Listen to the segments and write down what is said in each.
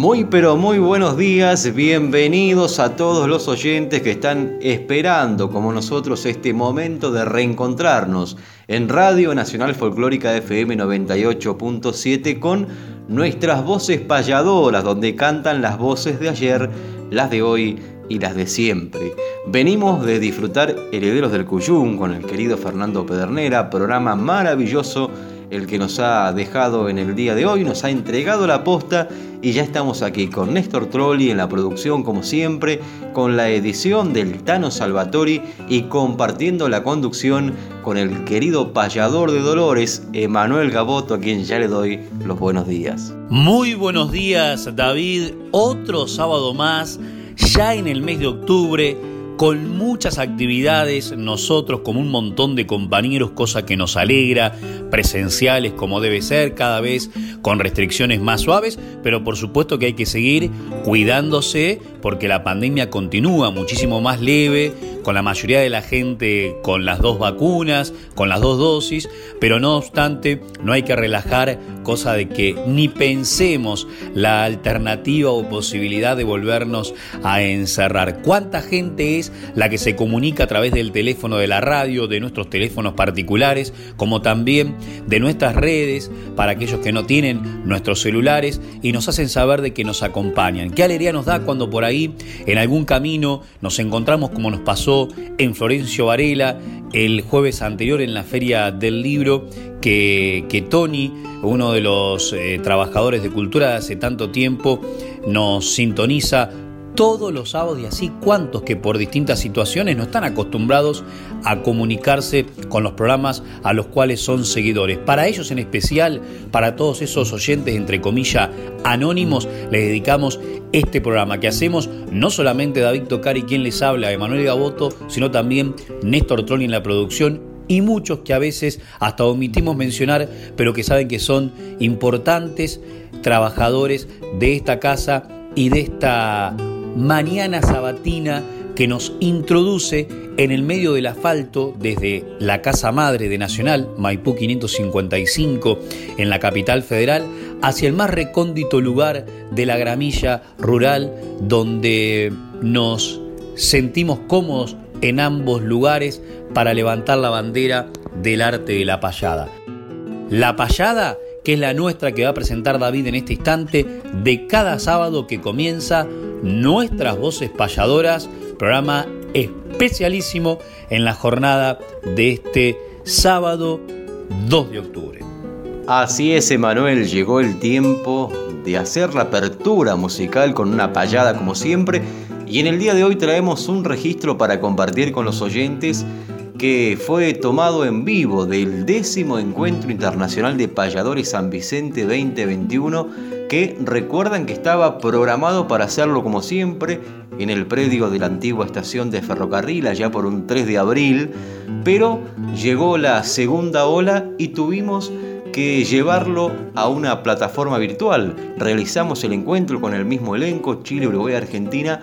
Muy pero muy buenos días, bienvenidos a todos los oyentes que están esperando como nosotros este momento de reencontrarnos en Radio Nacional Folclórica FM 98.7 con nuestras voces payadoras donde cantan las voces de ayer, las de hoy y las de siempre. Venimos de disfrutar Herederos del Cuyún con el querido Fernando Pedernera, programa maravilloso el que nos ha dejado en el día de hoy, nos ha entregado la posta y ya estamos aquí con Néstor Trolli en la producción como siempre, con la edición del Tano Salvatori y compartiendo la conducción con el querido payador de Dolores, Emanuel Gaboto, a quien ya le doy los buenos días. Muy buenos días David, otro sábado más, ya en el mes de octubre con muchas actividades, nosotros como un montón de compañeros, cosa que nos alegra, presenciales como debe ser, cada vez con restricciones más suaves, pero por supuesto que hay que seguir cuidándose porque la pandemia continúa muchísimo más leve, con la mayoría de la gente con las dos vacunas, con las dos dosis, pero no obstante no hay que relajar, cosa de que ni pensemos la alternativa o posibilidad de volvernos a encerrar. ¿Cuánta gente es la que se comunica a través del teléfono de la radio, de nuestros teléfonos particulares, como también de nuestras redes, para aquellos que no tienen nuestros celulares y nos hacen saber de que nos acompañan? ¿Qué alegría nos da cuando por ahí en algún camino nos encontramos como nos pasó en Florencio Varela el jueves anterior en la feria del libro que, que Tony, uno de los eh, trabajadores de cultura de hace tanto tiempo, nos sintoniza todos los sábados y así cuantos que por distintas situaciones no están acostumbrados a comunicarse con los programas a los cuales son seguidores. Para ellos en especial, para todos esos oyentes entre comillas anónimos, les dedicamos este programa que hacemos no solamente David Tocari quien les habla, Emanuel Gaboto, sino también Néstor Trolli en la producción y muchos que a veces hasta omitimos mencionar, pero que saben que son importantes trabajadores de esta casa y de esta mañana sabatina que nos introduce en el medio del asfalto desde la Casa Madre de Nacional, Maipú 555, en la capital federal, hacia el más recóndito lugar de la gramilla rural, donde nos sentimos cómodos en ambos lugares para levantar la bandera del arte de la payada. La payada, que es la nuestra que va a presentar David en este instante, de cada sábado que comienza Nuestras Voces Payadoras, programa especialísimo en la jornada de este sábado 2 de octubre. Así es, Emanuel, llegó el tiempo de hacer la apertura musical con una payada como siempre y en el día de hoy traemos un registro para compartir con los oyentes que fue tomado en vivo del décimo Encuentro Internacional de Payadores San Vicente 2021, que recuerdan que estaba programado para hacerlo como siempre en el predio de la antigua estación de ferrocarril allá por un 3 de abril, pero llegó la segunda ola y tuvimos que llevarlo a una plataforma virtual. Realizamos el encuentro con el mismo elenco, Chile, Uruguay, Argentina,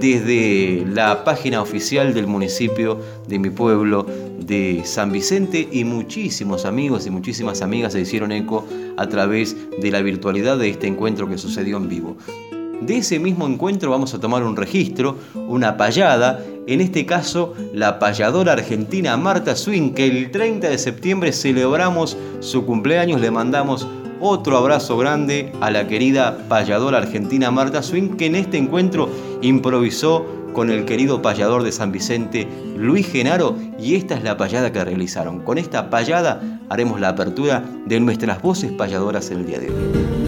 desde la página oficial del municipio de mi pueblo de San Vicente y muchísimos amigos y muchísimas amigas se hicieron eco a través de la virtualidad de este encuentro que sucedió en vivo. De ese mismo encuentro vamos a tomar un registro, una payada, en este caso la payadora argentina Marta Swing, que el 30 de septiembre celebramos su cumpleaños, le mandamos Otro abrazo grande a la querida payadora argentina Marta Swing, que en este encuentro improvisó con el querido payador de San Vicente, Luis Genaro, y esta es la payada que realizaron. Con esta payada haremos la apertura de nuestras voces payadoras en el día de hoy.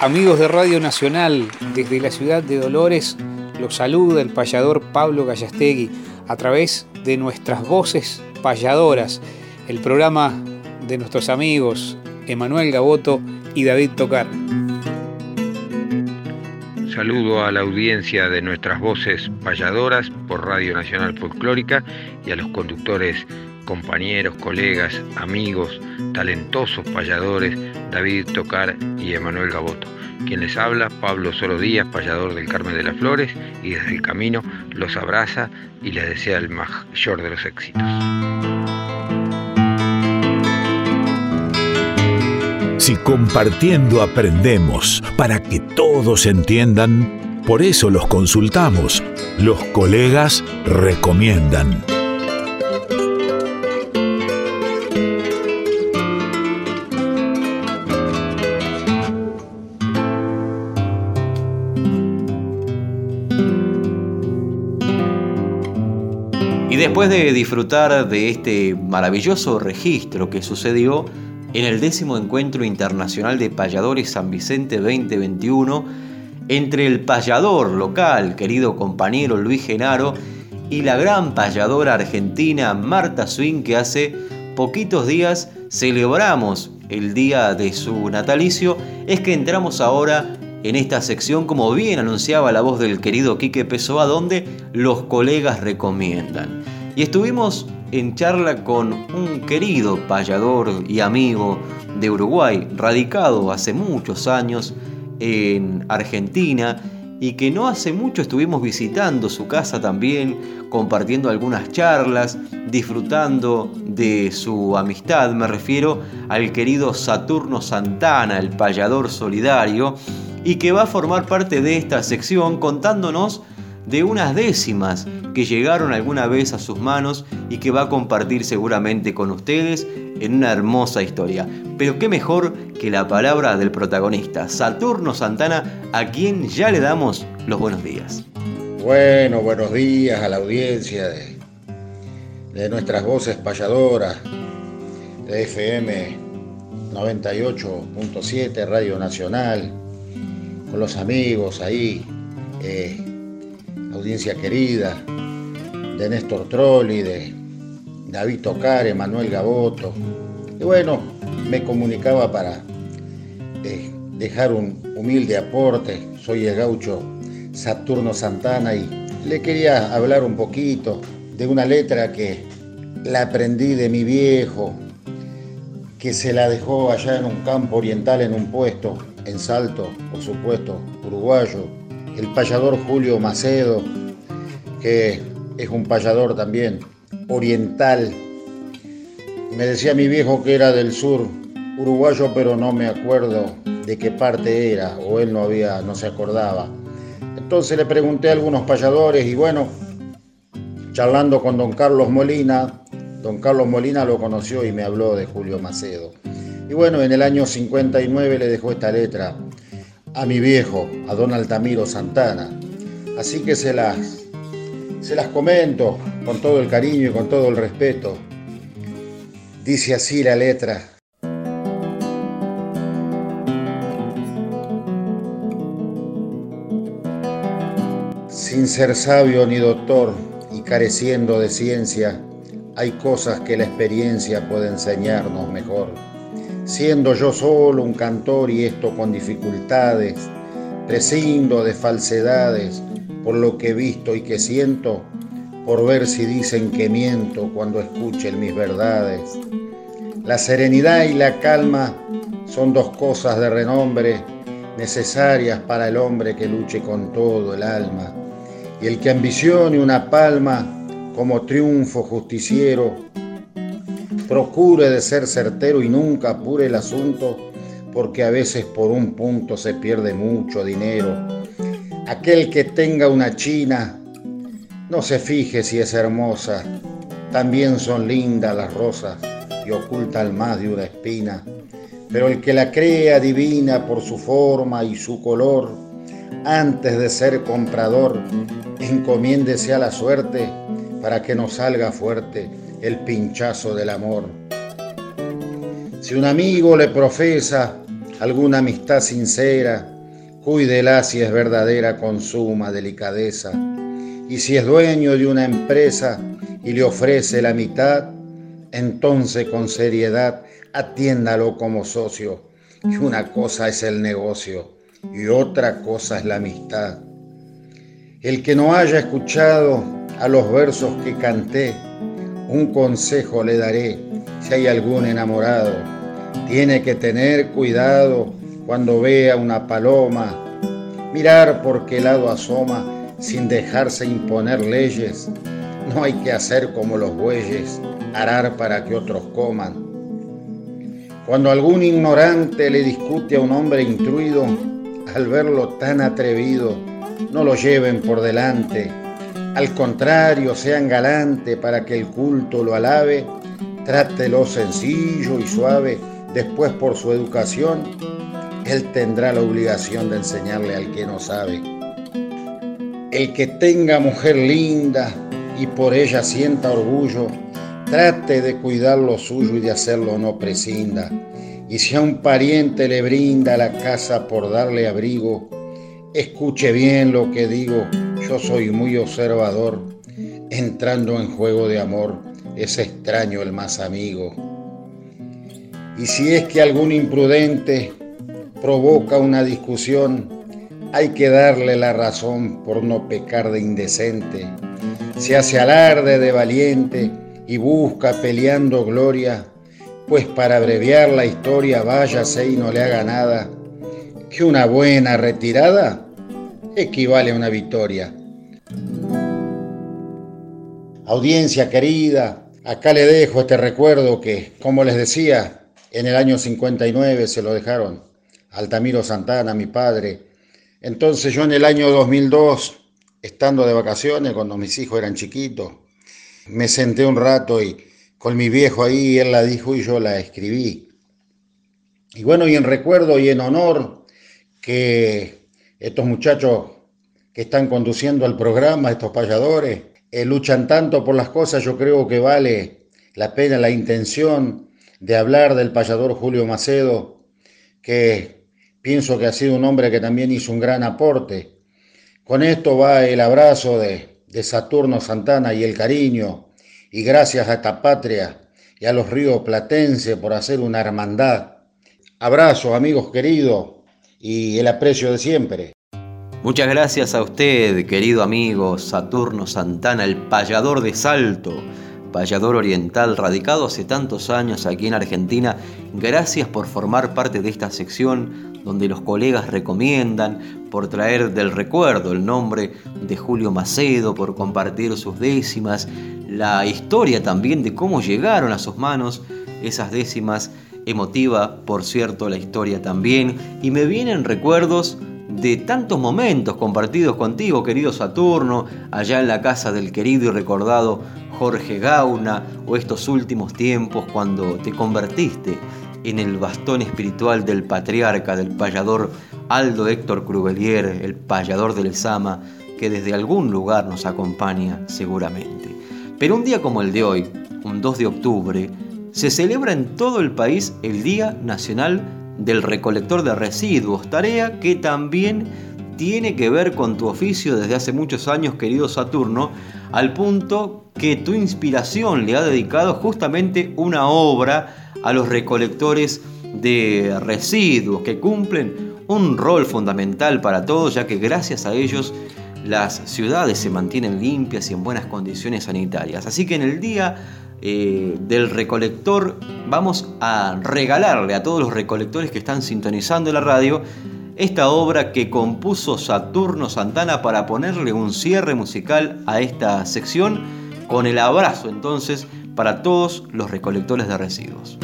Amigos de Radio Nacional, desde la ciudad de Dolores, los saluda el payador Pablo Gallastegui a través de nuestras voces payadoras, el programa de nuestros amigos Emanuel Gaboto y David Tocar. Saludo a la audiencia de nuestras voces payadoras por Radio Nacional Folclórica y a los conductores, compañeros, colegas, amigos, talentosos payadores David Tocar y Emanuel Gaboto. Quien les habla, Pablo Soro Díaz, payador del Carmen de las Flores, y desde el camino los abraza y les desea el mayor de los éxitos. Si compartiendo aprendemos para que todos entiendan, por eso los consultamos. Los colegas recomiendan. después de disfrutar de este maravilloso registro que sucedió en el décimo encuentro internacional de payadores San Vicente 2021, entre el payador local, querido compañero Luis Genaro, y la gran payadora argentina Marta Swing, que hace poquitos días celebramos el día de su natalicio, es que entramos ahora en esta sección, como bien anunciaba la voz del querido Quique Pessoa, donde los colegas recomiendan. Y estuvimos en charla con un querido payador y amigo de Uruguay, radicado hace muchos años en Argentina y que no hace mucho estuvimos visitando su casa también, compartiendo algunas charlas, disfrutando de su amistad. Me refiero al querido Saturno Santana, el payador solidario, y que va a formar parte de esta sección contándonos de unas décimas que llegaron alguna vez a sus manos y que va a compartir seguramente con ustedes en una hermosa historia. Pero qué mejor que la palabra del protagonista, Saturno Santana, a quien ya le damos los buenos días. Bueno, buenos días a la audiencia de, de nuestras voces payadoras de FM 98.7 Radio Nacional, con los amigos ahí. Eh, audiencia querida, de Néstor Trolli, de David Tocar, Emanuel Gaboto. Y bueno, me comunicaba para eh, dejar un humilde aporte. Soy el gaucho Saturno Santana y le quería hablar un poquito de una letra que la aprendí de mi viejo, que se la dejó allá en un campo oriental, en un puesto, en Salto, por supuesto, uruguayo, el payador Julio Macedo, que es un payador también oriental. Me decía mi viejo que era del sur, uruguayo, pero no me acuerdo de qué parte era, o él no había, no se acordaba. Entonces le pregunté a algunos payadores y bueno, charlando con don Carlos Molina, don Carlos Molina lo conoció y me habló de Julio Macedo. Y bueno, en el año 59 le dejó esta letra a mi viejo, a don Altamiro Santana. Así que se las, se las comento con todo el cariño y con todo el respeto. Dice así la letra. Sin ser sabio ni doctor y careciendo de ciencia, hay cosas que la experiencia puede enseñarnos mejor. Siendo yo solo un cantor y esto con dificultades, prescindo de falsedades por lo que he visto y que siento, por ver si dicen que miento cuando escuchen mis verdades. La serenidad y la calma son dos cosas de renombre necesarias para el hombre que luche con todo el alma. Y el que ambicione una palma como triunfo justiciero, procure de ser certero y nunca apure el asunto, porque a veces por un punto se pierde mucho dinero. Aquel que tenga una china, no se fije si es hermosa, también son lindas las rosas y ocultan más de una espina. Pero el que la crea divina por su forma y su color, antes de ser comprador, encomiéndese a la suerte para que no salga fuerte el pinchazo del amor. Si un amigo le profesa alguna amistad sincera, cuídela si es verdadera con suma delicadeza. Y si es dueño de una empresa y le ofrece la mitad, entonces con seriedad atiéndalo como socio. Y una cosa es el negocio y otra cosa es la amistad. El que no haya escuchado a los versos que canté, un consejo le daré si hay algún enamorado. Tiene que tener cuidado cuando vea una paloma, mirar por qué lado asoma sin dejarse imponer leyes. No hay que hacer como los bueyes, arar para que otros coman. Cuando algún ignorante le discute a un hombre intruido, al verlo tan atrevido, no lo lleven por delante, al contrario, sean galante para que el culto lo alabe, trátelo sencillo y suave, después por su educación, él tendrá la obligación de enseñarle al que no sabe. El que tenga mujer linda y por ella sienta orgullo, trate de cuidar lo suyo y de hacerlo no prescinda. Y si a un pariente le brinda la casa por darle abrigo, Escuche bien lo que digo, yo soy muy observador, entrando en juego de amor, es extraño el más amigo. Y si es que algún imprudente provoca una discusión, hay que darle la razón por no pecar de indecente. Se hace alarde de valiente y busca peleando gloria, pues para abreviar la historia váyase y no le haga nada que una buena retirada equivale a una victoria. Audiencia querida, acá le dejo este recuerdo que, como les decía, en el año 59 se lo dejaron Altamiro Santana, mi padre. Entonces yo en el año 2002, estando de vacaciones, cuando mis hijos eran chiquitos, me senté un rato y con mi viejo ahí, él la dijo y yo la escribí. Y bueno, y en recuerdo y en honor que estos muchachos que están conduciendo el programa, estos payadores, eh, luchan tanto por las cosas, yo creo que vale la pena la intención de hablar del payador Julio Macedo, que pienso que ha sido un hombre que también hizo un gran aporte. Con esto va el abrazo de, de Saturno Santana y el cariño, y gracias a esta patria y a los ríos platenses por hacer una hermandad. Abrazo, amigos queridos y el aprecio de siempre. Muchas gracias a usted, querido amigo Saturno Santana, el payador de Salto, payador oriental radicado hace tantos años aquí en Argentina. Gracias por formar parte de esta sección donde los colegas recomiendan, por traer del recuerdo el nombre de Julio Macedo, por compartir sus décimas, la historia también de cómo llegaron a sus manos esas décimas, emotiva, por cierto, la historia también, y me vienen recuerdos de tantos momentos compartidos contigo, querido Saturno, allá en la casa del querido y recordado Jorge Gauna, o estos últimos tiempos cuando te convertiste en el bastón espiritual del patriarca, del payador Aldo Héctor Crubelier, el payador del Sama, que desde algún lugar nos acompaña seguramente. Pero un día como el de hoy, un 2 de octubre, se celebra en todo el país el Día Nacional del recolector de residuos, tarea que también tiene que ver con tu oficio desde hace muchos años, querido Saturno, al punto que tu inspiración le ha dedicado justamente una obra a los recolectores de residuos que cumplen un rol fundamental para todos, ya que gracias a ellos las ciudades se mantienen limpias y en buenas condiciones sanitarias. Así que en el día eh, del recolector, vamos a regalarle a todos los recolectores que están sintonizando la radio esta obra que compuso Saturno Santana para ponerle un cierre musical a esta sección con el abrazo entonces para todos los recolectores de residuos.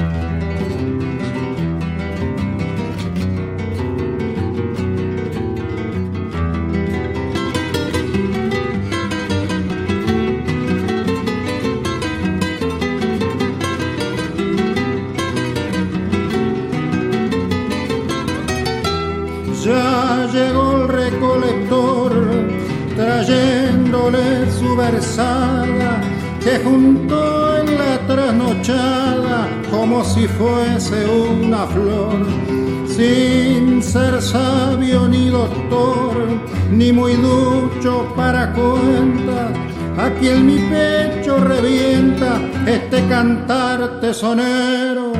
Ni muy ducho para cuenta. Aquí en mi pecho revienta este cantar tesonero.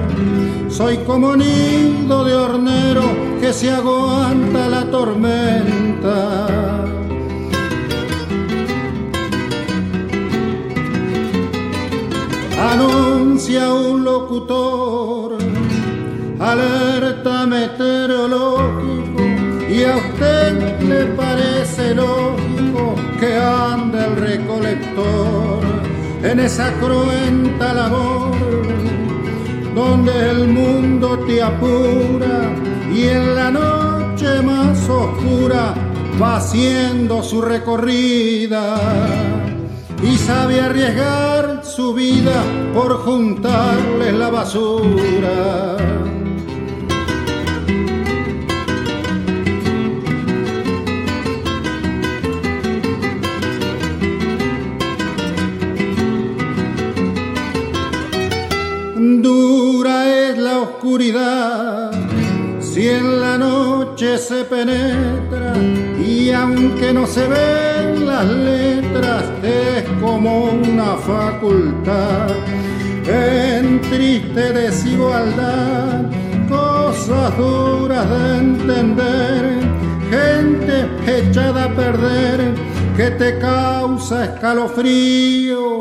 Soy como nido de hornero que se aguanta la tormenta. anuncia un locutor, alerta meteorológico, y a usted le parece lógico que ande el recolector en esa cruenta labor donde el mundo te apura y en la noche más oscura va haciendo su recorrida y sabe arriesgar su vida por juntarles la basura. Si en la noche se penetra y aunque no se ven las letras es como una facultad. En triste desigualdad cosas duras de entender gente echada a perder que te causa escalofrío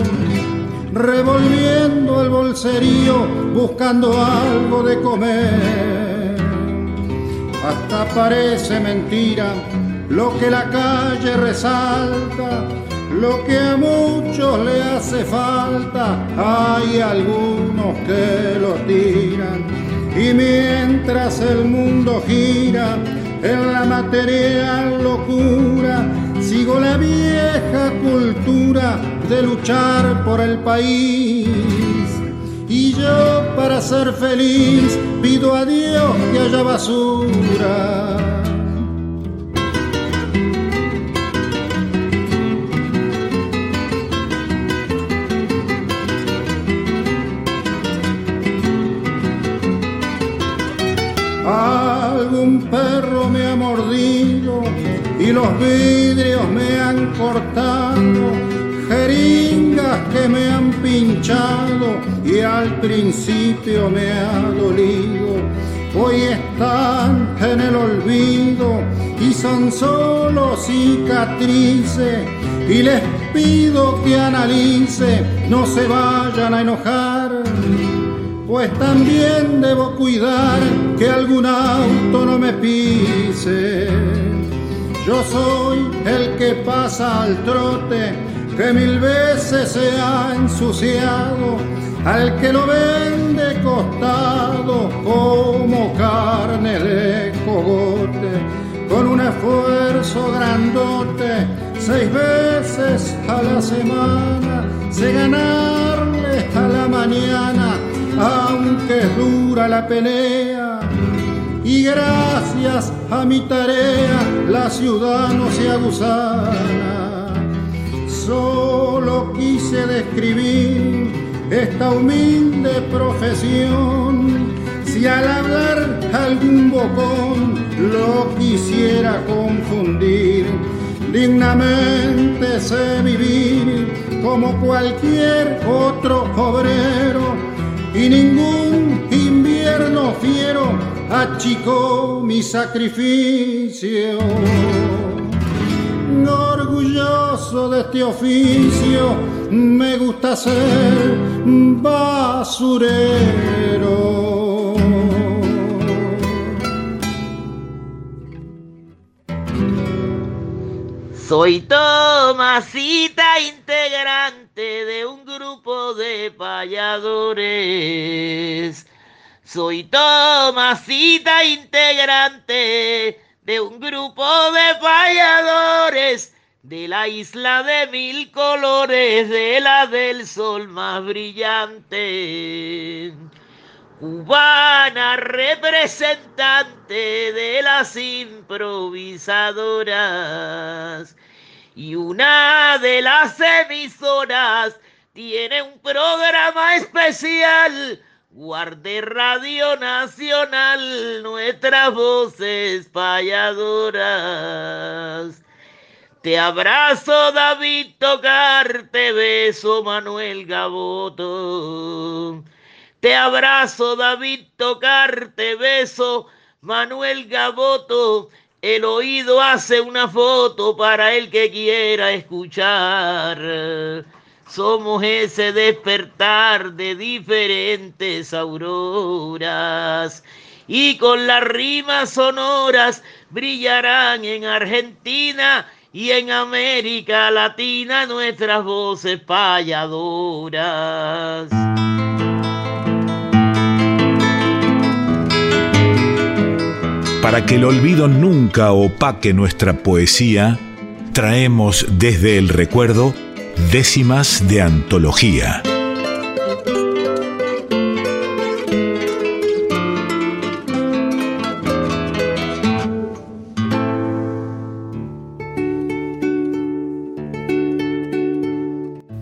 revolviendo el bolserío buscando algo de comer hasta parece mentira lo que la calle resalta, lo que a muchos le hace falta, hay algunos que lo tiran. Y mientras el mundo gira en la material locura, sigo la vieja cultura de luchar por el país. Y yo para ser feliz pido a Dios que haya basura los vidrios me han cortado, jeringas que me han pinchado y al principio me ha dolido. Hoy están en el olvido y son solo cicatrices y les pido que analice, no se vayan a enojar, pues también debo cuidar que algún auto no me pise. Yo soy el que pasa al trote, que mil veces se ha ensuciado, al que lo vende costado como carne de cogote, con un esfuerzo grandote seis veces a la semana, sé ganarle a la mañana, aunque dura la pelea. Y gracias a mi tarea la ciudad no se aguzana. Solo quise describir esta humilde profesión. Si al hablar algún bocón lo quisiera confundir, dignamente sé vivir como cualquier otro obrero y ningún fiero achicó mi sacrificio. Orgulloso de este oficio, me gusta ser basurero. Soy Tomasita, integrante de un grupo de payadores. Soy Tomasita, integrante de un grupo de payadores de la isla de mil colores, de la del sol más brillante cubana representante de las improvisadoras. Y una de las emisoras tiene un programa especial. Guarde Radio Nacional, nuestras voces payadoras. Te abrazo, David Tocar, te beso, Manuel Gaboto. Te abrazo, David Tocarte, beso, Manuel Gaboto. El oído hace una foto para el que quiera escuchar. Somos ese despertar de diferentes auroras. Y con las rimas sonoras brillarán en Argentina y en América Latina nuestras voces payadoras. Para que el olvido nunca opaque nuestra poesía, traemos desde el recuerdo décimas de antología.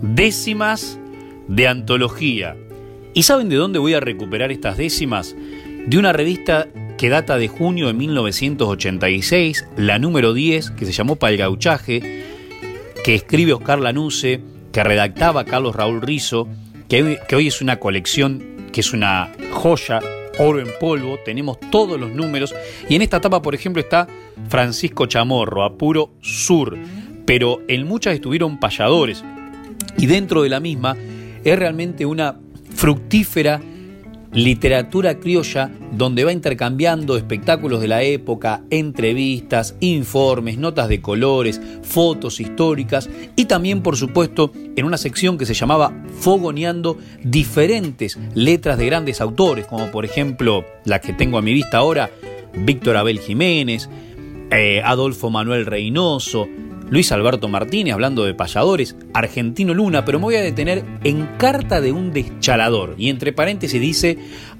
Décimas de antología. ¿Y saben de dónde voy a recuperar estas décimas? De una revista que data de junio de 1986, la número 10, que se llamó Palgauchaje, que escribe Oscar Lanuse, que redactaba Carlos Raúl Rizo, que, que hoy es una colección, que es una joya, oro en polvo, tenemos todos los números, y en esta etapa, por ejemplo, está Francisco Chamorro, Apuro Sur, pero en muchas estuvieron payadores, y dentro de la misma es realmente una fructífera literatura criolla donde va intercambiando espectáculos de la época, entrevistas, informes, notas de colores, fotos históricas y también por supuesto en una sección que se llamaba Fogoneando diferentes letras de grandes autores como por ejemplo la que tengo a mi vista ahora, Víctor Abel Jiménez, eh, Adolfo Manuel Reynoso, Luis Alberto Martínez hablando de payadores, Argentino Luna, pero me voy a detener en carta de un deschalador. Y entre paréntesis dice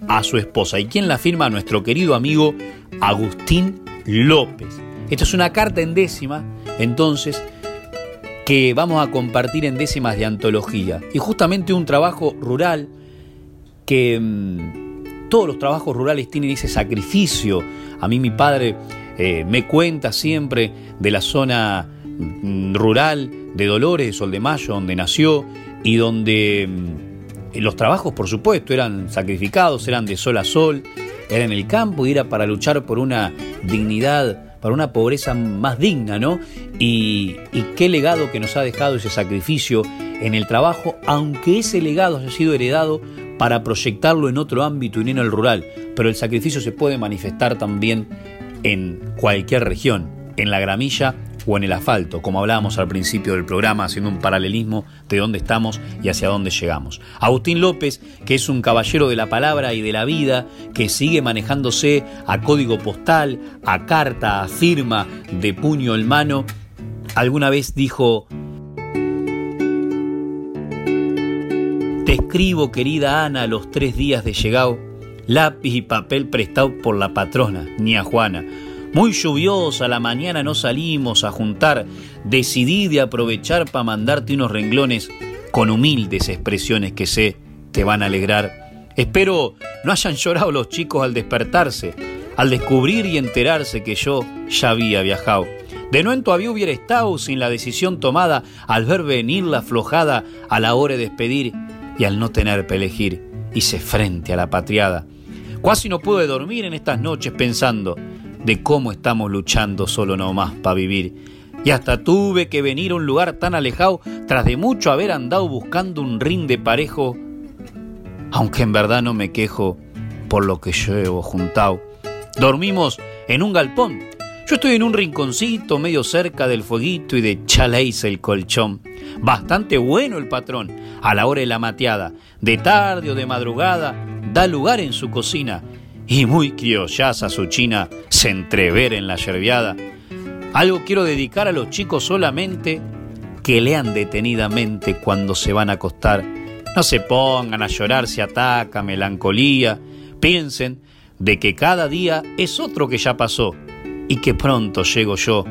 a su esposa. ¿Y quién la firma? Nuestro querido amigo Agustín López. Esto es una carta en décima, entonces, que vamos a compartir en décimas de antología. Y justamente un trabajo rural que mmm, todos los trabajos rurales tienen ese sacrificio. A mí mi padre eh, me cuenta siempre de la zona Mm, rural de Dolores, Sol de Mayo, donde nació y donde mm, los trabajos, por supuesto, eran sacrificados, eran de sol a sol, era en el campo y era para luchar por una dignidad para una pobreza más digna, ¿no? Y, y qué legado que nos ha dejado ese sacrificio en el trabajo, aunque ese legado haya sido heredado para proyectarlo en otro ámbito y no en el rural, pero el sacrificio se puede manifestar también en cualquier región, en la gramilla o en el asfalto, como hablábamos al principio del programa, haciendo un paralelismo de dónde estamos y hacia dónde llegamos. Agustín López, que es un caballero de la palabra y de la vida, que sigue manejándose a código postal, a carta, a firma, de puño en mano, alguna vez dijo, Te escribo, querida Ana, los tres días de llegado, lápiz y papel prestado por la patrona, ni a Juana muy lluviosa la mañana no salimos a juntar, decidí de aprovechar para mandarte unos renglones con humildes expresiones que sé te van a alegrar. Espero no hayan llorado los chicos al despertarse, al descubrir y enterarse que yo ya había viajado. De no en todavía hubiera estado sin la decisión tomada al ver venir la aflojada a la hora de despedir y al no tener elegir, hice frente a la patriada. Casi no pude dormir en estas noches pensando de cómo estamos luchando solo nomás para vivir. Y hasta tuve que venir a un lugar tan alejado tras de mucho haber andado buscando un rin de parejo, aunque en verdad no me quejo por lo que llevo juntado. Dormimos en un galpón. Yo estoy en un rinconcito medio cerca del fueguito y de chaleis el colchón. Bastante bueno el patrón, a la hora de la mateada, de tarde o de madrugada, da lugar en su cocina y muy criollaza su china se entrever en la yerbiada. Algo quiero dedicar a los chicos solamente que lean detenidamente cuando se van a acostar. No se pongan a llorar si ataca melancolía. Piensen de que cada día es otro que ya pasó y que pronto llego yo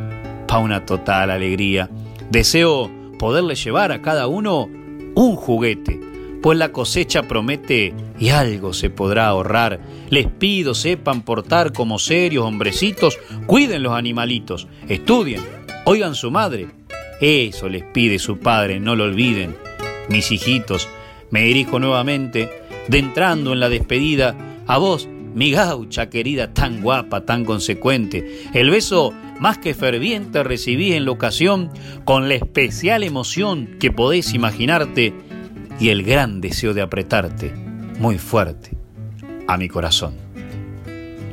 pa' una total alegría. Deseo poderle llevar a cada uno un juguete pues la cosecha promete y algo se podrá ahorrar. Les pido sepan portar como serios hombrecitos, cuiden los animalitos, estudien, oigan su madre. Eso les pide su padre, no lo olviden. Mis hijitos, me dirijo nuevamente, de entrando en la despedida, a vos, mi gaucha querida, tan guapa, tan consecuente. El beso más que ferviente recibí en la ocasión, con la especial emoción que podéis imaginarte y el gran deseo de apretarte muy fuerte a mi corazón.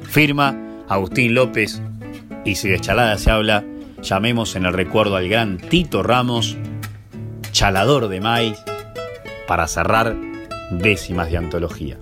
Firma Agustín López y si de chalada se habla, llamemos en el recuerdo al gran Tito Ramos, chalador de maíz, para cerrar décimas de antología.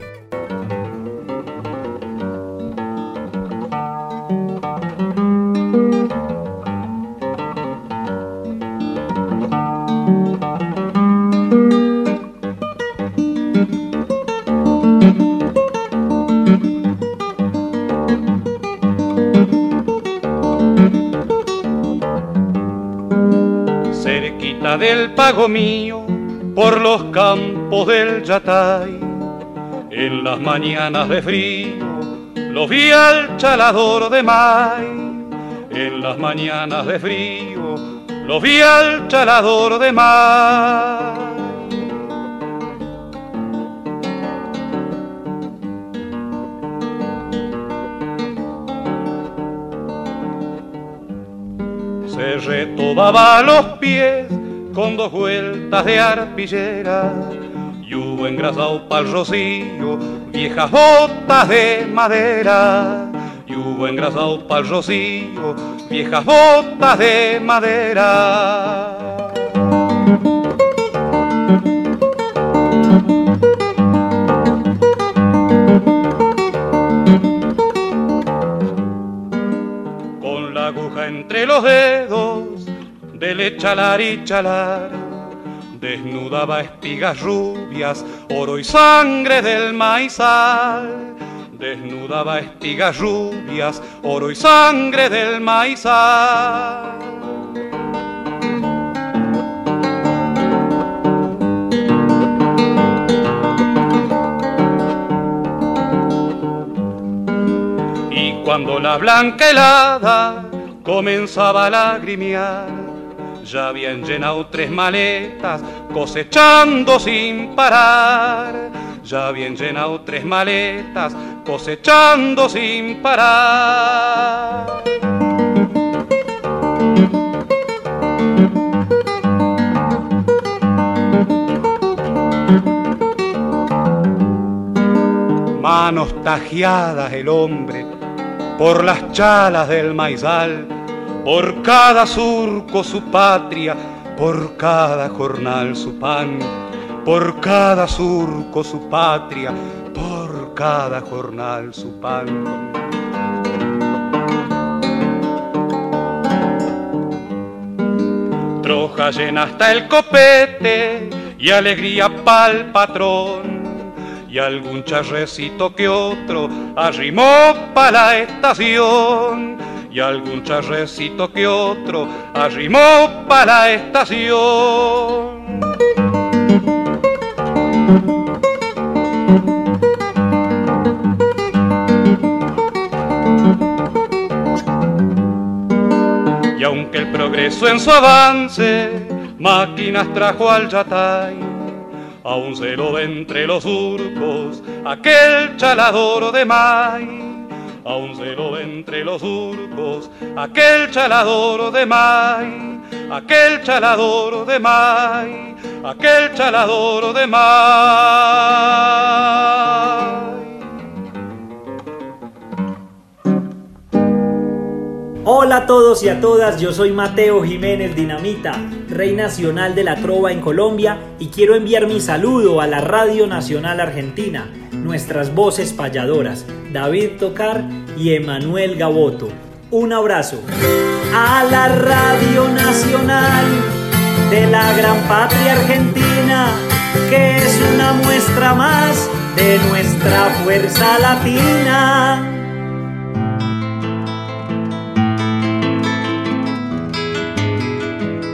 Pago mío por los campos del Yatay. En las mañanas de frío lo vi al chalador de May. En las mañanas de frío lo vi al chalador de May. Se los pies con dos vueltas de arpillera y hubo engrasado pa'l rocío viejas botas de madera y hubo engrasado pa'l rocío viejas botas de madera. Con la aguja entre los dedos del chalar y chalar. Desnudaba espigas rubias, oro y sangre del maizal. Desnudaba espigas rubias, oro y sangre del maizal. Y cuando la blanca helada comenzaba a lagrimear, ya habían llenado tres maletas, cosechando sin parar. Ya habían llenado tres maletas, cosechando sin parar. Manos tajeadas el hombre por las chalas del maizal, por cada surco su patria, por cada jornal su pan, por cada surco su patria, por cada jornal su pan. Troja llena hasta el copete y alegría pa'l patrón y algún charrecito que otro arrimó pa' la estación y algún charrecito que otro arrimó pa' la estación. Y aunque el progreso en su avance máquinas trajo al yatay, aún se lo ve entre los surcos aquel chalador de May. Aún se lo entre los surcos aquel chalador de May, aquel chalador de May, aquel chalador de May. Hola a todos y a todas, yo soy Mateo Jiménez Dinamita, Rey Nacional de la Trova en Colombia y quiero enviar mi saludo a la Radio Nacional Argentina, nuestras voces payadoras, David Tocar y Emanuel Gaboto. Un abrazo. A la Radio Nacional de la gran patria argentina, que es una muestra más de nuestra fuerza latina.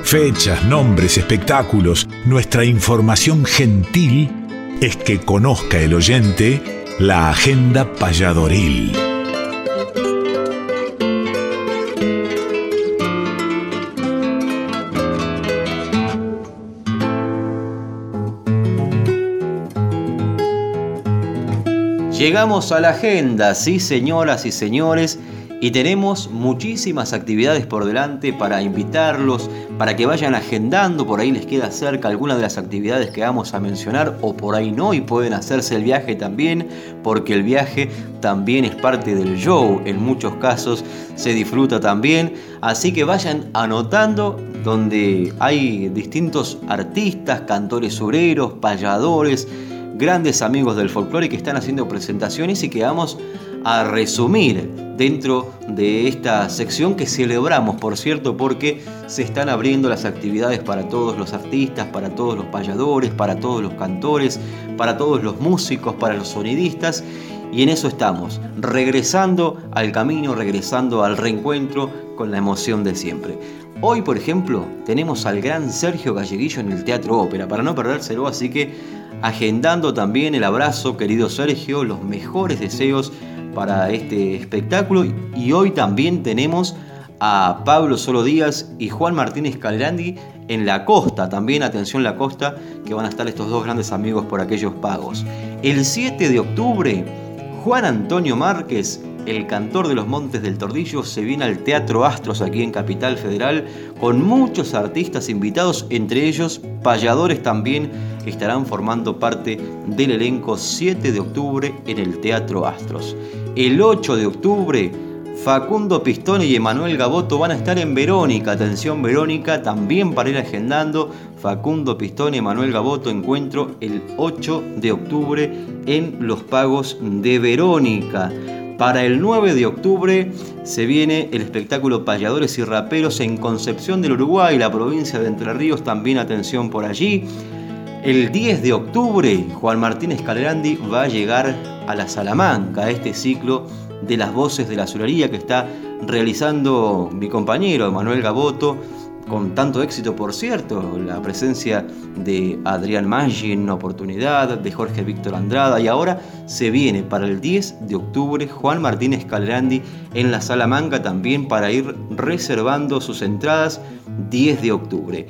Fechas, nombres, espectáculos, nuestra información gentil es que conozca el oyente la agenda payadoril. Llegamos a la agenda, sí señoras y señores, y tenemos muchísimas actividades por delante para invitarlos, para que vayan agendando, por ahí les queda cerca alguna de las actividades que vamos a mencionar o por ahí no y pueden hacerse el viaje también, porque el viaje también es parte del show, en muchos casos se disfruta también, así que vayan anotando donde hay distintos artistas, cantores obreros, payadores, grandes amigos del folclore que están haciendo presentaciones y que vamos a resumir dentro de esta sección que celebramos, por cierto, porque se están abriendo las actividades para todos los artistas, para todos los payadores, para todos los cantores, para todos los músicos, para los sonidistas. Y en eso estamos, regresando al camino, regresando al reencuentro con la emoción de siempre. Hoy, por ejemplo, tenemos al gran Sergio Galleguillo en el Teatro Ópera, para no perdérselo, así que agendando también el abrazo, querido Sergio, los mejores deseos para este espectáculo. Y hoy también tenemos a Pablo Solo Díaz y Juan Martínez Calrandi en la costa, también atención la costa, que van a estar estos dos grandes amigos por aquellos pagos. El 7 de octubre, Juan Antonio Márquez, el cantor de los Montes del Tordillo, se viene al Teatro Astros aquí en Capital Federal con muchos artistas invitados, entre ellos payadores también que estarán formando parte del elenco 7 de octubre en el Teatro Astros. El 8 de octubre, Facundo Pistone y Emanuel Gaboto van a estar en Verónica. Atención Verónica, también para ir agendando. Facundo Pistone y Emanuel Gaboto encuentro el 8 de octubre en los pagos de Verónica. Para el 9 de octubre se viene el espectáculo Payadores y Raperos en Concepción del Uruguay, la provincia de Entre Ríos, también atención por allí. El 10 de octubre, Juan Martínez Calgrandi va a llegar a la Salamanca, a este ciclo de las voces de la azulería que está realizando mi compañero Manuel Gaboto, con tanto éxito, por cierto, la presencia de Adrián Maggi en oportunidad, de Jorge Víctor Andrada, y ahora se viene para el 10 de octubre Juan Martínez Calgrandi en la Salamanca también para ir reservando sus entradas 10 de octubre.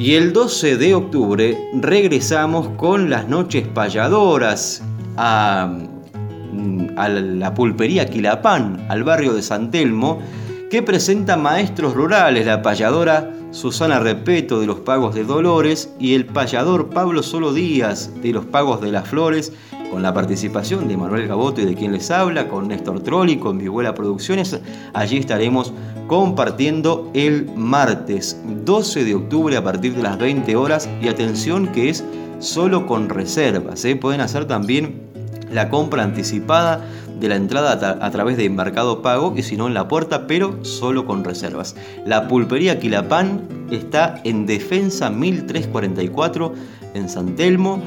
Y el 12 de octubre regresamos con las noches payadoras a, a la pulpería Quilapán, al barrio de San Telmo, que presenta maestros rurales, la payadora Susana Repeto de los Pagos de Dolores y el payador Pablo Solo Díaz de los Pagos de las Flores, con la participación de Manuel Gaboto y de quien les habla, con Néstor Trolli, con Vihuela Producciones. Allí estaremos compartiendo el martes 12 de octubre a partir de las 20 horas y atención que es solo con reservas. ¿eh? Pueden hacer también la compra anticipada de la entrada a, través de Mercado Pago y si no en la puerta, pero solo con reservas. La pulpería Quilapán está en Defensa 1344 en San Telmo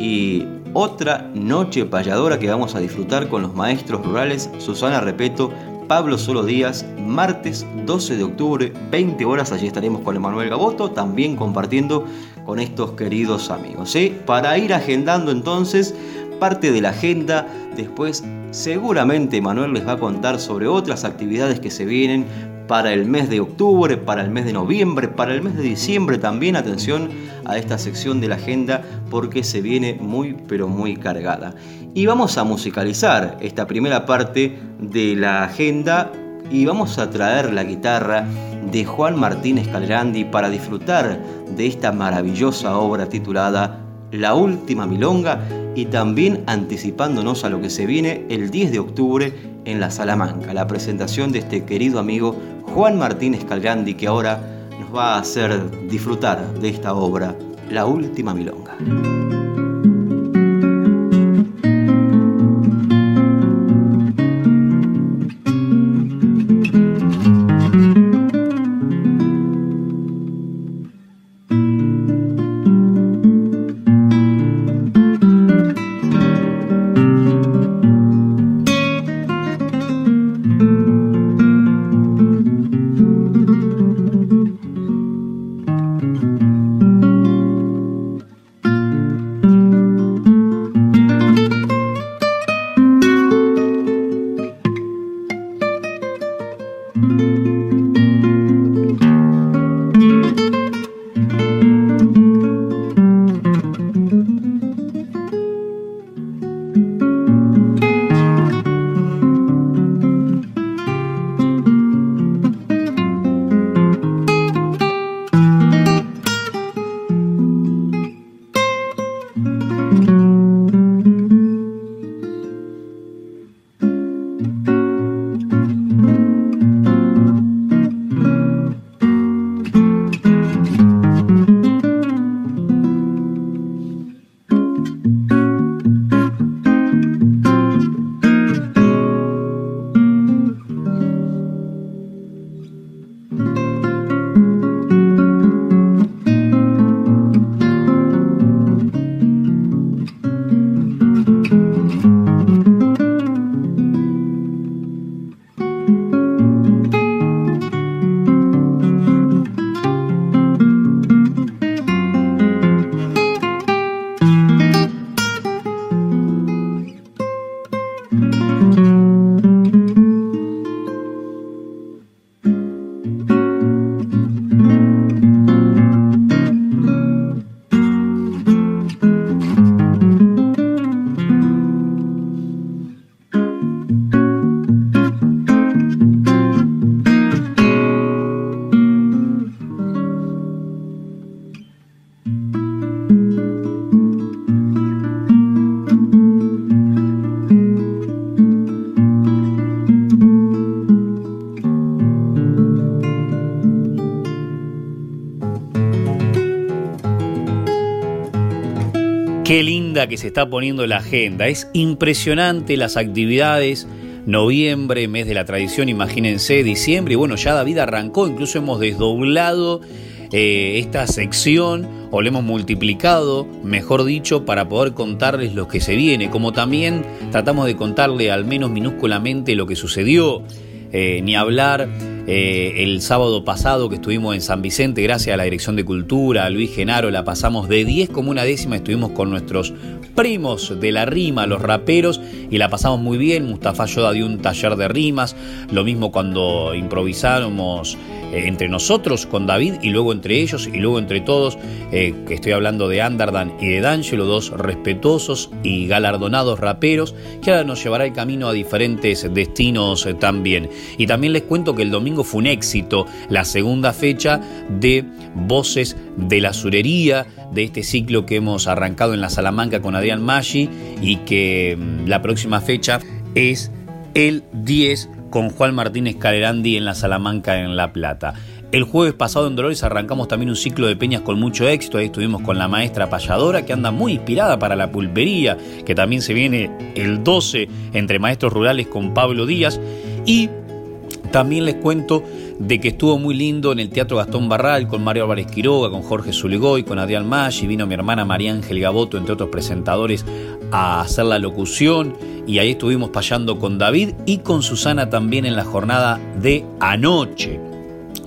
y otra noche payadora que vamos a disfrutar con los maestros rurales Susana Repeto, Pablo Solo Díaz, martes 12 de octubre, 20 horas, allí estaremos con Emanuel Gaboto, también compartiendo con estos queridos amigos. ¿sí? Para ir agendando entonces parte de la agenda. Después seguramente Manuel les va a contar sobre otras actividades que se vienen para el mes de octubre, para el mes de noviembre, para el mes de diciembre también. Atención a esta sección de la agenda porque se viene muy pero muy cargada. Y vamos a musicalizar esta primera parte de la agenda y vamos a traer la guitarra de Juan Martínez Calgrandi para disfrutar de esta maravillosa obra titulada La Última Milonga y también anticipándonos a lo que se viene el 10 de octubre en la Salamanca, la presentación de este querido amigo Juan Martínez Calgandi que ahora nos va a hacer disfrutar de esta obra, La Última Milonga. Que se está poniendo la agenda. Es impresionante las actividades. Noviembre, mes de la tradición, imagínense, diciembre. Y bueno, ya David arrancó, incluso hemos desdoblado eh, esta sección o le hemos multiplicado, mejor dicho, para poder contarles lo que se viene. Como también tratamos de contarle al menos minúsculamente lo que sucedió. Eh, ni hablar eh, el sábado pasado que estuvimos en San Vicente, gracias a la Dirección de Cultura, a Luis Genaro, la pasamos de 10 como una décima, estuvimos con nuestros primos de la rima, los raperos, y la pasamos muy bien. Mustafa Yoda dio un taller de rimas, lo mismo cuando improvisamos eh, entre nosotros con David y luego entre ellos y luego entre todos, eh, que estoy hablando de Andardan y de D'Angelo, dos respetuosos y galardonados raperos, que ahora nos llevará el camino a diferentes destinos eh, también. Y también les cuento que el domingo fue un éxito la segunda fecha de Voces de la Surería, de este ciclo que hemos arrancado en la Salamanca con Adrián Maggi y que mm, la próxima fecha es el 10 con Juan Martínez Calerandi en la Salamanca en La Plata. El jueves pasado en Dolores arrancamos también un ciclo de peñas con mucho éxito. Ahí estuvimos con la maestra payadora que anda muy inspirada para la pulpería, que también se viene el 12 entre maestros rurales con Pablo Díaz. Y también les cuento de que estuvo muy lindo en el Teatro Gastón Barral con Mario Álvarez Quiroga, con Jorge Zuligoy, con Adrián y vino mi hermana María Ángel Gaboto, entre otros presentadores, a hacer la locución y ahí estuvimos payando con David y con Susana también en la jornada de anoche.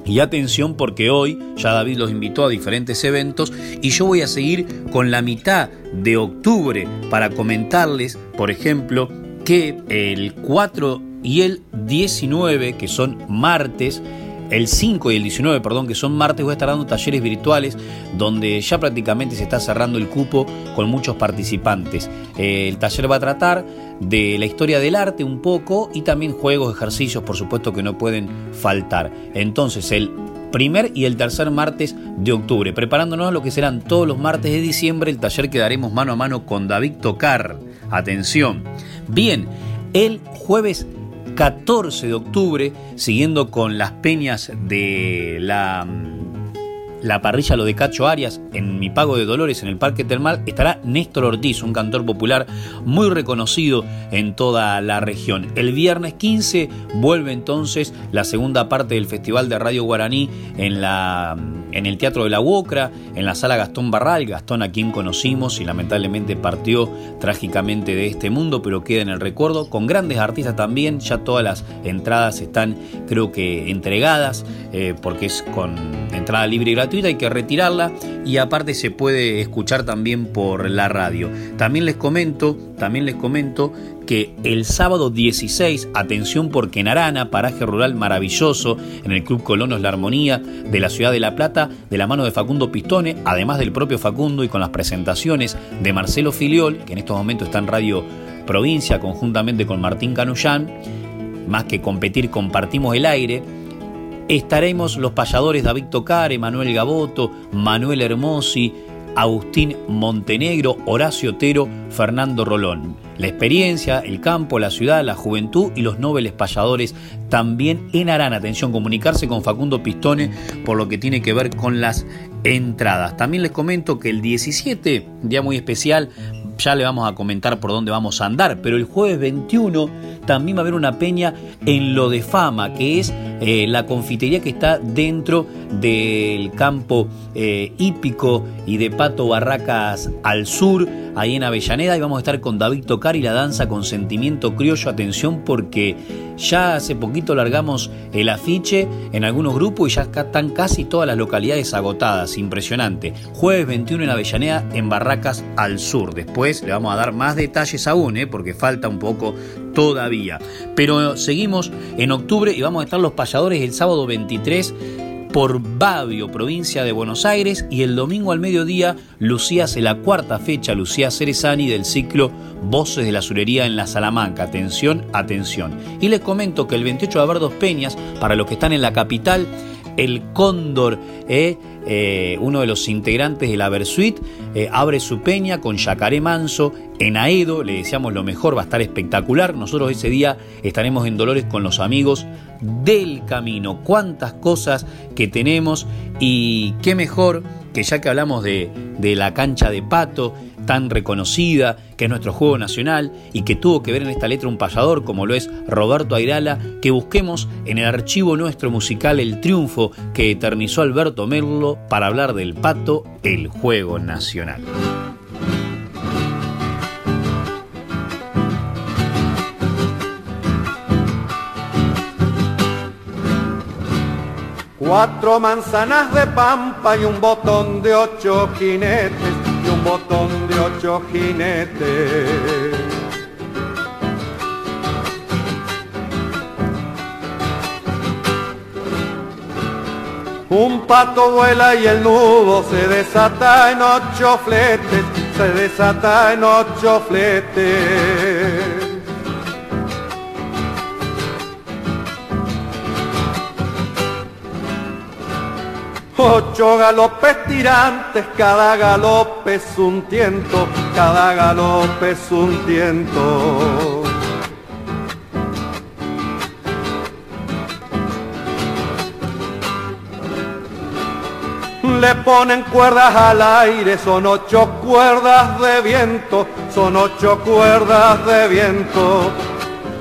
Y atención porque hoy ya David los invitó a diferentes eventos y yo voy a seguir con la mitad de octubre para comentarles, por ejemplo, que el 4 y el 19, que son martes, el 5 y el 19, perdón, que son martes, voy a estar dando talleres virtuales donde ya prácticamente se está cerrando el cupo con muchos participantes. Eh, el taller va a tratar de la historia del arte un poco y también juegos, ejercicios, por supuesto que no pueden faltar. Entonces, el primer y el tercer martes de octubre, preparándonos a lo que serán todos los martes de diciembre, el taller que daremos mano a mano con David Tocar. Atención. Bien, el jueves 14 de octubre, siguiendo con las peñas de la, la parrilla Lo de Cacho Arias en mi pago de Dolores en el Parque Termal, estará Néstor Ortiz, un cantor popular muy reconocido en toda la región. El viernes 15 vuelve entonces la segunda parte del Festival de Radio Guaraní en la en el Teatro de la Uocra, en la sala Gastón Barral, Gastón a quien conocimos y lamentablemente partió trágicamente de este mundo, pero queda en el recuerdo, con grandes artistas también, ya todas las entradas están creo que entregadas, eh, porque es con entrada libre y gratuita, hay que retirarla y aparte se puede escuchar también por la radio. También les comento, también les comento que el sábado 16, atención porque en Arana, paraje rural maravilloso, en el Club Colonos La Armonía de la ciudad de La Plata, de la mano de Facundo Pistone, además del propio Facundo y con las presentaciones de Marcelo Filiol, que en estos momentos está en Radio Provincia conjuntamente con Martín Canullán, más que competir compartimos el aire, estaremos los payadores David Tocar, Manuel Gaboto, Manuel Hermosi, Agustín Montenegro, Horacio Otero, Fernando Rolón. La experiencia, el campo, la ciudad, la juventud y los nobles payadores también en Arana. Atención, comunicarse con Facundo Pistone por lo que tiene que ver con las entradas. También les comento que el 17, día muy especial, ya le vamos a comentar por dónde vamos a andar, pero el jueves 21 también va a haber una peña en lo de fama, que es eh, la confitería que está dentro del campo eh, hípico y de Pato Barracas al sur, ahí en Avellaneda, y vamos a estar con David Tocar y la danza con sentimiento criollo. Atención porque ya hace poquito largamos el afiche en algunos grupos y ya están casi todas las localidades agotadas, impresionante. Jueves 21 en Avellaneda, en Barracas al sur. Después le vamos a dar más detalles aún, ¿eh? porque falta un poco todavía. Pero seguimos en octubre y vamos a estar los el sábado 23 por Babio, provincia de Buenos Aires, y el domingo al mediodía Lucía hace la cuarta fecha, Lucía Cerezani, del ciclo Voces de la Surería en la Salamanca. Atención, atención. Y les comento que el 28 de haber dos peñas, para los que están en la capital, el Cóndor, eh, eh, uno de los integrantes de la Versuit, eh, abre su peña con Yacaré Manso en Aedo. Le deseamos lo mejor, va a estar espectacular. Nosotros ese día estaremos en Dolores con los amigos del camino. Cuántas cosas que tenemos y qué mejor que ya que hablamos de, de la cancha de pato, tan reconocida, que es nuestro juego nacional y que tuvo que ver en esta letra un payador como lo es Roberto Airala, que busquemos en el archivo nuestro musical el triunfo que eternizó Alberto Merlo para hablar del pato, el juego nacional. Cuatro manzanas de pampa y un botón de ocho jinetes y un botón de ocho jinetes. Un pato vuela y el nudo se desata en ocho fletes, se desata en ocho fletes. Ocho galopes tirantes, cada galope es un tiento, cada galope es un tiento. Le ponen cuerdas al aire, son ocho cuerdas de viento, son ocho cuerdas de viento.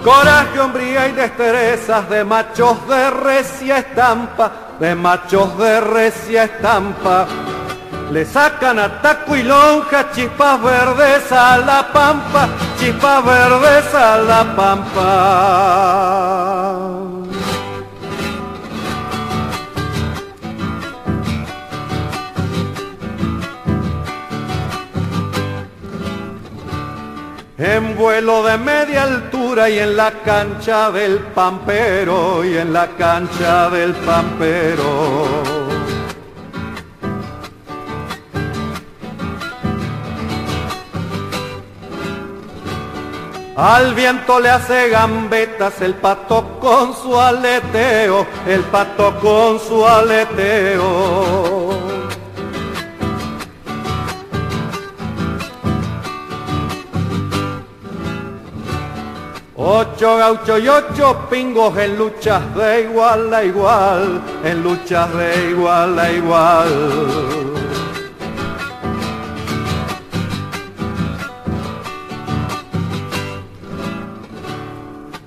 Coraje, hombría y destrezas de machos de recia estampa, de machos de recia estampa. Le sacan a taco y lonja, chispas verdes a la pampa, chispas verdes a la pampa. En vuelo de media altura y en la cancha del pampero y en la cancha del pampero. Al viento le hace gambetas el pato con su aleteo, el pato con su aleteo. Ocho gauchos y ocho pingos en luchas de igual a igual, en luchas de igual a igual.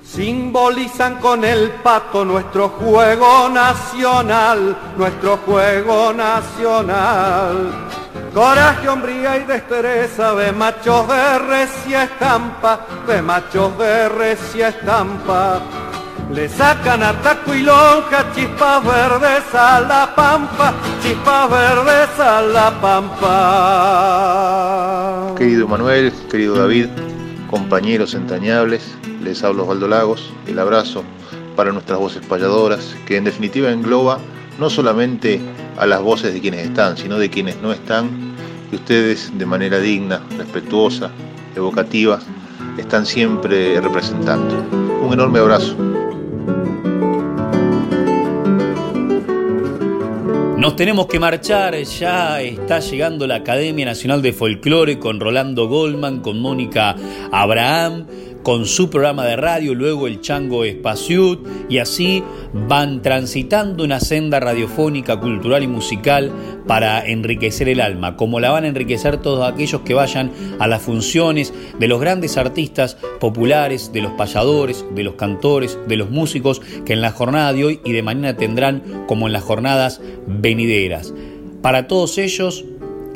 Simbolizan con el pato nuestro juego nacional, nuestro juego nacional. Coraje, hombría y destreza de machos de recia estampa, de machos de recia estampa. Le sacan a taco y lonja chispas verdes a la pampa, chispas verdes a la pampa. Querido Manuel, querido David, compañeros entrañables, les hablo Osvaldo Lagos, el abrazo para nuestras voces payadoras, que en definitiva engloba no solamente a las voces de quienes están, sino de quienes no están, ustedes de manera digna, respetuosa, evocativa, están siempre representando. Un enorme abrazo. Nos tenemos que marchar, ya está llegando la Academia Nacional de Folclore con Rolando Goldman, con Mónica Abraham, con su programa de radio, luego el Chango Espaciut, y así van transitando una senda radiofónica, cultural y musical para enriquecer el alma, como la van a enriquecer todos aquellos que vayan a las funciones de los grandes artistas populares, de los payadores, de los cantores, de los músicos que en la jornada de hoy y de mañana tendrán como en las jornadas venideras. Para todos ellos,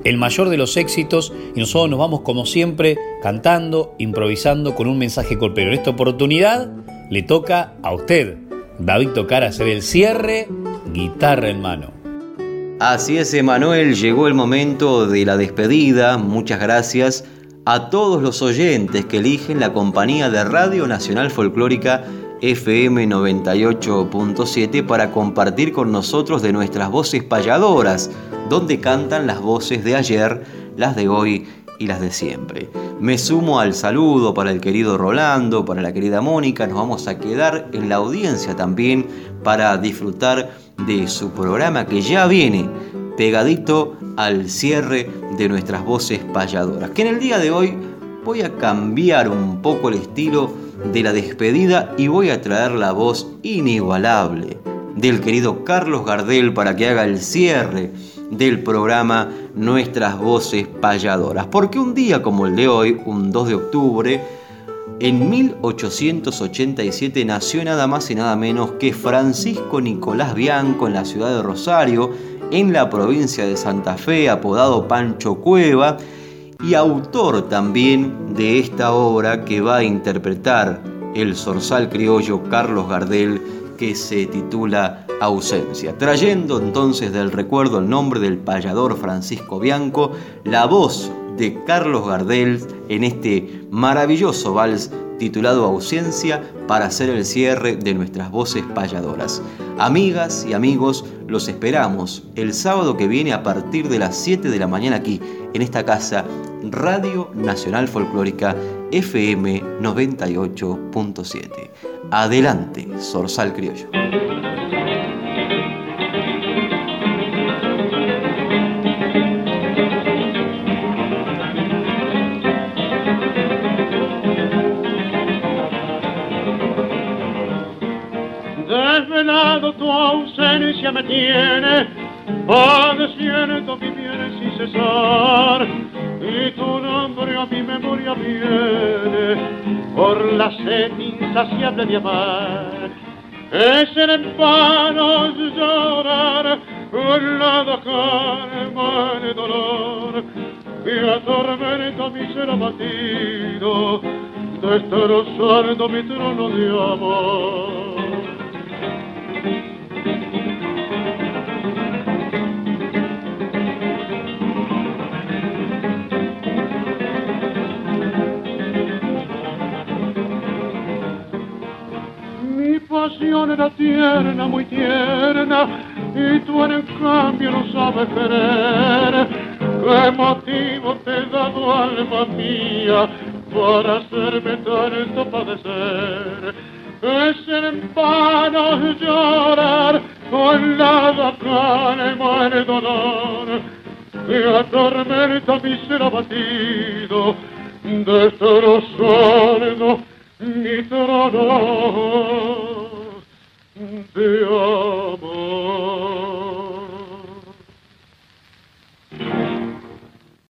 el mayor de los éxitos y nosotros nos vamos como siempre cantando, improvisando con un mensaje colpero. En esta oportunidad le toca a usted, David Tocar, hacer el cierre, guitarra en mano. Así es, Emanuel, llegó el momento de la despedida. Muchas gracias a todos los oyentes que eligen la compañía de Radio Nacional Folclórica FM 98.7 para compartir con nosotros de nuestras voces payadoras, donde cantan las voces de ayer, las de hoy y las de siempre. Me sumo al saludo para el querido Rolando, para la querida Mónica, nos vamos a quedar en la audiencia también para disfrutar de su programa que ya viene pegadito al cierre de nuestras voces payadoras, que en el día de hoy voy a cambiar un poco el estilo de la despedida y voy a traer la voz inigualable del querido Carlos Gardel para que haga el cierre del programa Nuestras Voces Payadoras. Porque un día como el de hoy, un 2 de octubre, en 1887 nació nada más y nada menos que Francisco Nicolás Bianco en la ciudad de Rosario, en la provincia de Santa Fe, apodado Pancho Cueva, y autor también de esta obra que va a interpretar el zorzal criollo Carlos Gardel que se titula Ausencia, trayendo entonces del recuerdo el nombre del payador Francisco Bianco, la voz de Carlos Gardel en este maravilloso vals titulado Ausencia para hacer el cierre de nuestras voces payadoras. Amigas y amigos, los esperamos el sábado que viene a partir de las 7 de la mañana aquí, en esta casa, Radio Nacional Folclórica FM 98.7. Adelante, Sorsal Criollo. Ausencia me tiene, padeciendo mi bien sin cesar, y tu nombre a mi memoria viene por la sed insaciable de amar. Es en vano llorar la calma de dolor que atormenta mi ser abatido, destrozando mi trono de amor. Pasión era tierna, muy tierna, y tú en cambio no sabes querer. ¿Qué motivo te he dado, alma mía, para hacerme tanto padecer? Es en vano llorar con la calma el dolor que atormenta mi ser abatido, destrozando mi trono de amor.